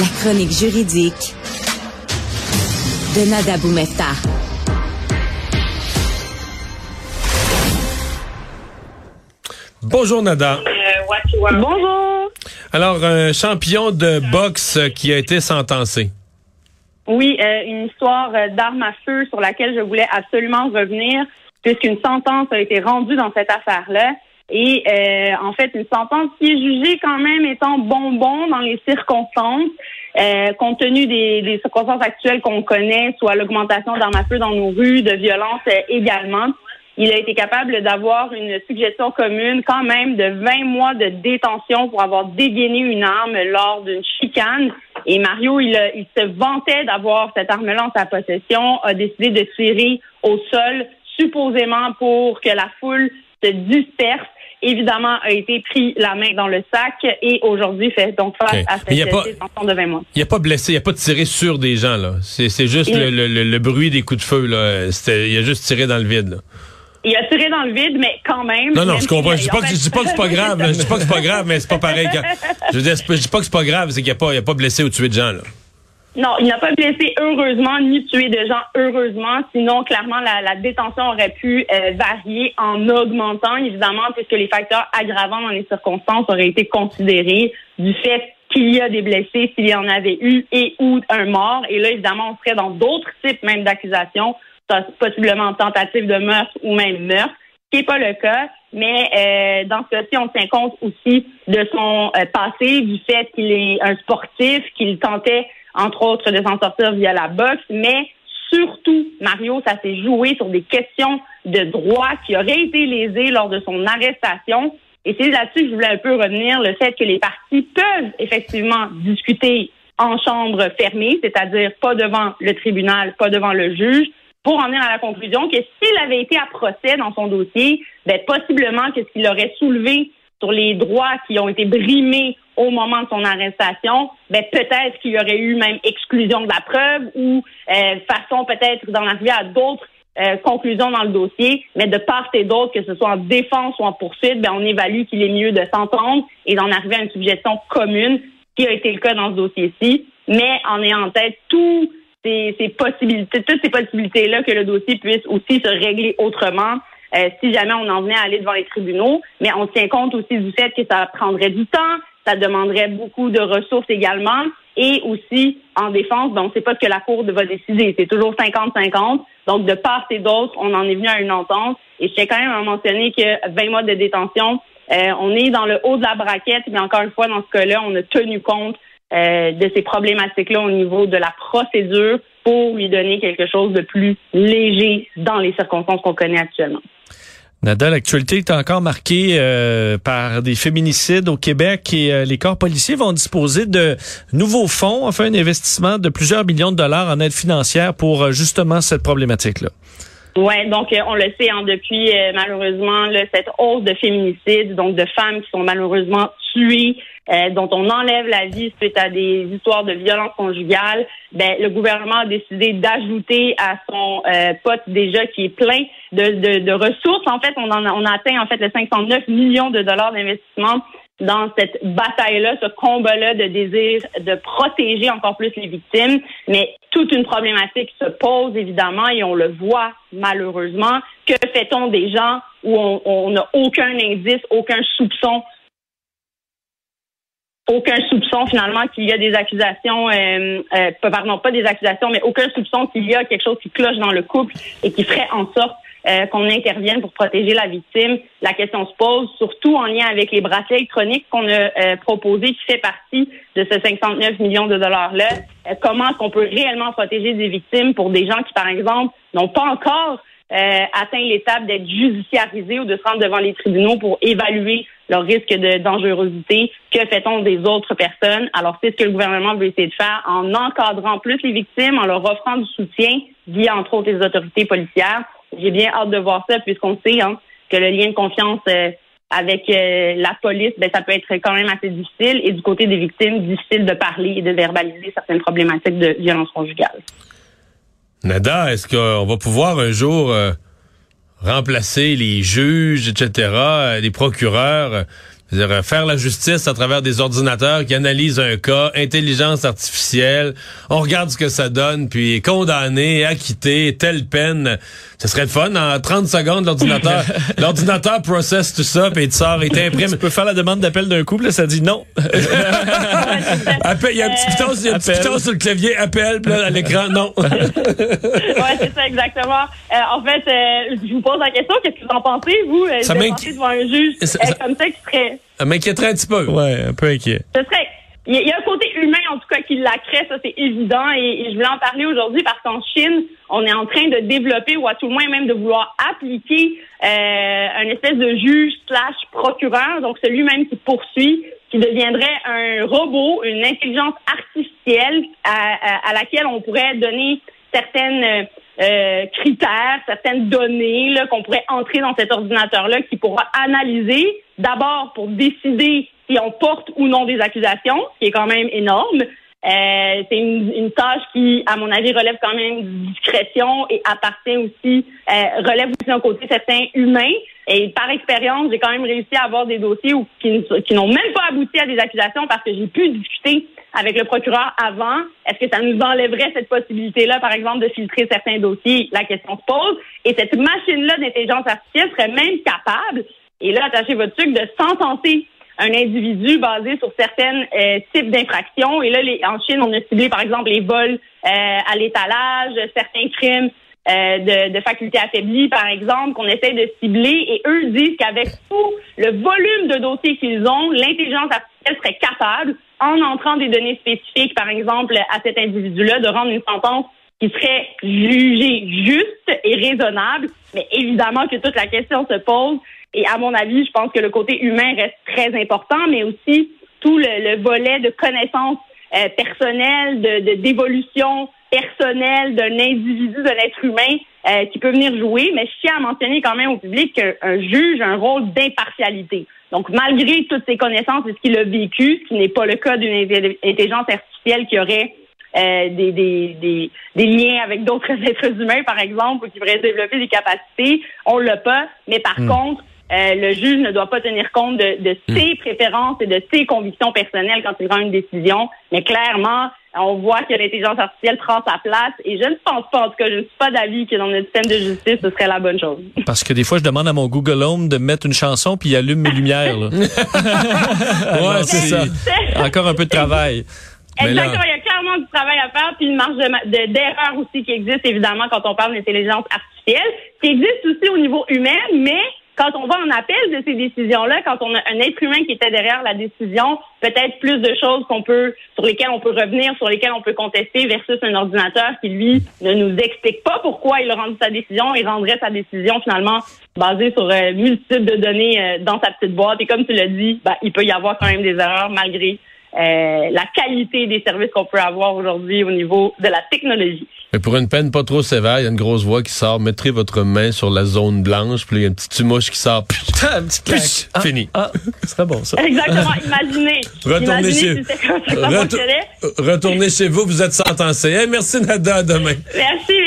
La chronique juridique de Nada Boumefta. Bonjour Nada. Bonjour. Alors, un champion de boxe qui a été sentencé. Oui, euh, une histoire euh, d'armes à feu sur laquelle je voulais absolument revenir, puisqu'une sentence a été rendue dans cette affaire-là. Et euh, en fait, une sentence qui est jugée quand même étant bonbon dans les circonstances, compte tenu des, des circonstances actuelles qu'on connaît, soit l'augmentation d'armes à feu dans nos rues, de violence également il a été capable d'avoir une suggestion commune quand même de 20 mois de détention pour avoir dégainé une arme lors d'une chicane. Et Mario, il, il se vantait d'avoir cette arme-là en sa possession, a décidé de tirer au sol, supposément pour que la foule disperse évidemment, a été pris la main dans le sac et aujourd'hui fait donc face à cette détention de 20 mois. Il n'y a pas blessé, il n'y a pas tiré sur des gens, là. C'est juste le, le, le, bruit des coups de feu, là. Il a juste tiré dans le vide, là. Il a tiré dans le vide, mais quand même. Non, non, je comprends. Je dis pas, que, dis pas que c'est pas grave. Je dis pas que c'est pas grave, mais c'est pas pareil. je, dis, je dis pas que c'est pas grave, c'est qu'il n'y a, pas, a pas blessé ou tué de gens, là. Non, il n'a pas blessé heureusement ni tué de gens heureusement. Sinon, clairement, la, la détention aurait pu euh, varier en augmentant, évidemment, puisque les facteurs aggravants dans les circonstances auraient été considérés du fait qu'il y a des blessés, s'il y en avait eu, et ou un mort. Et là, évidemment, on serait dans d'autres types même d'accusations possiblement tentative de meurtre ou même meurtre, ce qui n'est pas le cas. Mais euh, dans ce cas-ci, on tient compte aussi de son euh, passé, du fait qu'il est un sportif, qu'il tentait, entre autres, de s'en sortir via la boxe, mais surtout, Mario, ça s'est joué sur des questions de droit qui auraient été lésées lors de son arrestation. Et c'est là-dessus que je voulais un peu revenir, le fait que les parties peuvent effectivement discuter en chambre fermée, c'est-à-dire pas devant le tribunal, pas devant le juge, pour en venir à la conclusion que s'il avait été à procès dans son dossier, ben, possiblement que ce qu'il aurait soulevé sur les droits qui ont été brimés au moment de son arrestation, ben, peut-être qu'il y aurait eu même exclusion de la preuve ou euh, façon peut-être d'en arriver à d'autres euh, conclusions dans le dossier, mais de part et d'autre, que ce soit en défense ou en poursuite, ben, on évalue qu'il est mieux de s'entendre et d'en arriver à une suggestion commune, ce qui a été le cas dans ce dossier-ci, mais en ayant en tête tout ces, possibilités, toutes ces possibilités-là que le dossier puisse aussi se régler autrement. Euh, si jamais on en venait à aller devant les tribunaux, mais on tient compte aussi du fait que ça prendrait du temps, ça demanderait beaucoup de ressources également, et aussi en défense, on ne sait pas ce que la Cour va décider. C'est toujours 50-50. Donc, de part et d'autre, on en est venu à une entente. Et je tiens quand même à mentionner que 20 mois de détention, euh, on est dans le haut de la braquette, mais encore une fois, dans ce cas-là, on a tenu compte euh, de ces problématiques-là au niveau de la procédure pour lui donner quelque chose de plus léger dans les circonstances qu'on connaît actuellement. Nada, l'actualité est encore marquée euh, par des féminicides au Québec et euh, les corps policiers vont disposer de nouveaux fonds, enfin un investissement de plusieurs millions de dollars en aide financière pour justement cette problématique-là. Oui, donc on le sait hein, depuis malheureusement cette hausse de féminicides, donc de femmes qui sont malheureusement euh, dont on enlève la vie suite à des histoires de violence conjugale, ben, le gouvernement a décidé d'ajouter à son euh, pote déjà qui est plein de, de, ressources. En fait, on, en a, on atteint en fait le 509 millions de dollars d'investissement dans cette bataille-là, ce combat-là de désir de protéger encore plus les victimes. Mais toute une problématique se pose évidemment et on le voit malheureusement. Que fait-on des gens où on n'a aucun indice, aucun soupçon aucun soupçon finalement qu'il y a des accusations, euh, euh, pardon, pas des accusations, mais aucun soupçon qu'il y a quelque chose qui cloche dans le couple et qui ferait en sorte euh, qu'on intervienne pour protéger la victime. La question se pose, surtout en lien avec les bracelets électroniques qu'on a euh, proposés, qui fait partie de ce 59 millions de dollars-là. comment est-ce qu'on peut réellement protéger des victimes pour des gens qui, par exemple, n'ont pas encore euh, atteint l'étape d'être judiciarisés ou de se rendre devant les tribunaux pour évaluer leur risque de dangerosité. Que fait-on des autres personnes? Alors, c'est ce que le gouvernement veut essayer de faire en encadrant plus les victimes, en leur offrant du soutien via, entre autres, les autorités policières. J'ai bien hâte de voir ça puisqu'on sait hein, que le lien de confiance euh, avec euh, la police, ben, ça peut être quand même assez difficile. Et du côté des victimes, difficile de parler et de verbaliser certaines problématiques de violence conjugale. Nada, est-ce qu'on va pouvoir un jour euh, remplacer les juges, etc., euh, les procureurs, C'est-à-dire, faire la justice à travers des ordinateurs qui analysent un cas, intelligence artificielle, on regarde ce que ça donne, puis condamné, acquitté, telle peine. Ce serait le fun. En 30 secondes, l'ordinateur l'ordinateur processe tout ça, puis il te sort, il t'imprime. Tu peux faire la demande d'appel d'un couple, là, ça dit non. Appel- Il y a un petit piton, il y a un petit Appel. piton sur le clavier, appel, puis là, à l'écran, non. ouais, c'est ça, exactement. Euh, en fait, euh, je vous pose la question, qu'est-ce que vous en pensez, vous, euh, Ça de devant un juge Ça- euh, ça- comme ça qui serait... Ça m'inquiéterait un petit peu. ouais, un peu inquiet. Ce serait... Il y, a- un côté humain, en tout cas, qui la crée, ça c'est évident, et, et je voulais en parler aujourd'hui parce qu'en Chine, on est en train de développer, ou à tout le moins même de vouloir appliquer euh, un espèce de juge slash procureur, donc celui-même qui poursuit, qui deviendrait un robot, une intelligence artificielle à, à- à laquelle on pourrait donner certaines euh, critères, certaines données qu'on pourrait entrer dans cet ordinateur-là qui pourra analyser d'abord pour décider si on porte ou non des accusations, ce qui est quand même énorme. Euh, c'est une, une tâche qui, à mon avis, relève quand même discrétion et appartient aussi, euh, relève aussi d'un côté certain humain. Et par expérience, j'ai quand même réussi à avoir des dossiers où, qui, n'ont même pas abouti à des accusations parce que j'ai pu discuter avec le procureur avant. Est-ce que ça nous enlèverait cette possibilité-là, par exemple, de filtrer certains dossiers? La question se pose. Et cette machine-là d'intelligence artificielle serait même capable, et là, attachez votre truc, de sentencer un individu basé sur certains euh, types d'infractions. Et là, les, en Chine, on a ciblé, par exemple, les vols euh, à l'étalage, certains crimes euh, de, de facultés affaiblies, par exemple, qu'on essaie de cibler. Et eux disent qu'avec tout le volume de dossiers qu'ils ont, l'intelligence artificielle serait capable, en entrant des données spécifiques, par exemple, à cet individu-là, de rendre une sentence qui serait jugée juste et raisonnable. Mais évidemment que toute la question se pose. Et à mon avis, je pense que le côté humain reste très important, mais aussi tout le, le volet de connaissances euh, personnelles, de d'évolution personnelle d'un individu, d'un être humain euh, qui peut venir jouer. Mais je tiens à mentionner quand même au public qu'un juge a un rôle d'impartialité. Donc, malgré toutes ses connaissances et ce qu'il a vécu, ce qui n'est pas le cas d'une intelli- intelligence artificielle qui aurait euh, des, des, des, des liens avec d'autres êtres humains, par exemple, ou qui pourraient développer des capacités, on l'a pas. Mais par contre, euh, le juge ne doit pas tenir compte de, de ses préférences et de ses convictions personnelles quand il rend une décision. Mais clairement, on voit que l'intelligence artificielle prend sa place et je ne pense pas, en tout cas, je ne suis pas d'avis que dans notre système de justice, ce serait la bonne chose. Parce que des fois, je demande à mon Google Home de mettre une chanson puis il allume mes lumières. là. Ouais, c'est ça. Encore un peu de travail. Exactement, il y a clairement du travail à faire, puis une marge de ma- de- d'erreur aussi qui existe, évidemment, quand on parle d'intelligence artificielle, qui existe aussi au niveau humain, mais quand on va en appel de ces décisions-là, quand on a un être humain qui était derrière la décision, peut-être plus de choses qu'on peut, sur lesquelles on peut revenir, sur lesquelles on peut contester, versus un ordinateur qui, lui, ne nous explique pas pourquoi il a rendu sa décision et rendrait sa décision, finalement, basée sur euh, multitude de données euh, dans sa petite boîte. Et comme tu l'as dit, ben, il peut y avoir quand même des erreurs malgré euh, la qualité des services qu'on peut avoir aujourd'hui au niveau de la technologie. Mais pour une peine pas trop sévère, il y a une grosse voix qui sort. Mettrez votre main sur la zone blanche, puis il y a une petite tumouche qui sort. Un petit claque. Psh, Ah, fini. Ah, ce serait bon, ça. Exactement. Imaginez. Retournez Imaginez chez- si Retour-. Retournez chez vous, vous êtes sentencé. Hey, merci Nada, à demain. Merci.